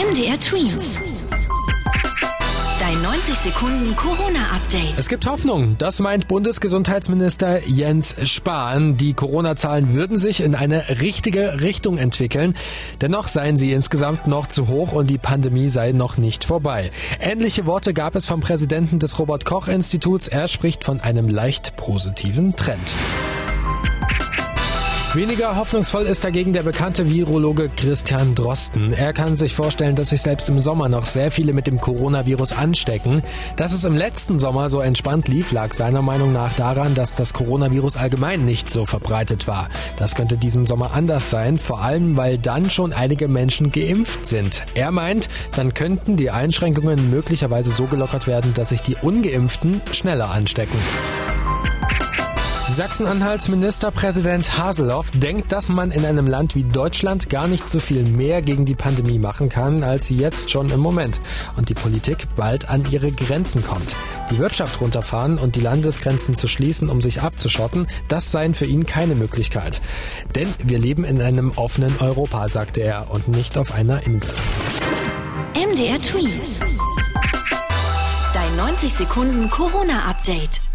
MDR Twins. Dein 90 Sekunden Corona-Update. Es gibt Hoffnung, das meint Bundesgesundheitsminister Jens Spahn. Die Corona-Zahlen würden sich in eine richtige Richtung entwickeln. Dennoch seien sie insgesamt noch zu hoch und die Pandemie sei noch nicht vorbei. Ähnliche Worte gab es vom Präsidenten des Robert Koch Instituts. Er spricht von einem leicht positiven Trend. Weniger hoffnungsvoll ist dagegen der bekannte Virologe Christian Drosten. Er kann sich vorstellen, dass sich selbst im Sommer noch sehr viele mit dem Coronavirus anstecken. Dass es im letzten Sommer so entspannt lief, lag seiner Meinung nach daran, dass das Coronavirus allgemein nicht so verbreitet war. Das könnte diesen Sommer anders sein, vor allem weil dann schon einige Menschen geimpft sind. Er meint, dann könnten die Einschränkungen möglicherweise so gelockert werden, dass sich die ungeimpften schneller anstecken. Sachsen-Anhalts Ministerpräsident Haseloff denkt, dass man in einem Land wie Deutschland gar nicht so viel mehr gegen die Pandemie machen kann, als jetzt schon im Moment. Und die Politik bald an ihre Grenzen kommt. Die Wirtschaft runterfahren und die Landesgrenzen zu schließen, um sich abzuschotten, das seien für ihn keine Möglichkeit. Denn wir leben in einem offenen Europa, sagte er, und nicht auf einer Insel. MDR Twins. Dein 90 Sekunden Corona-Update.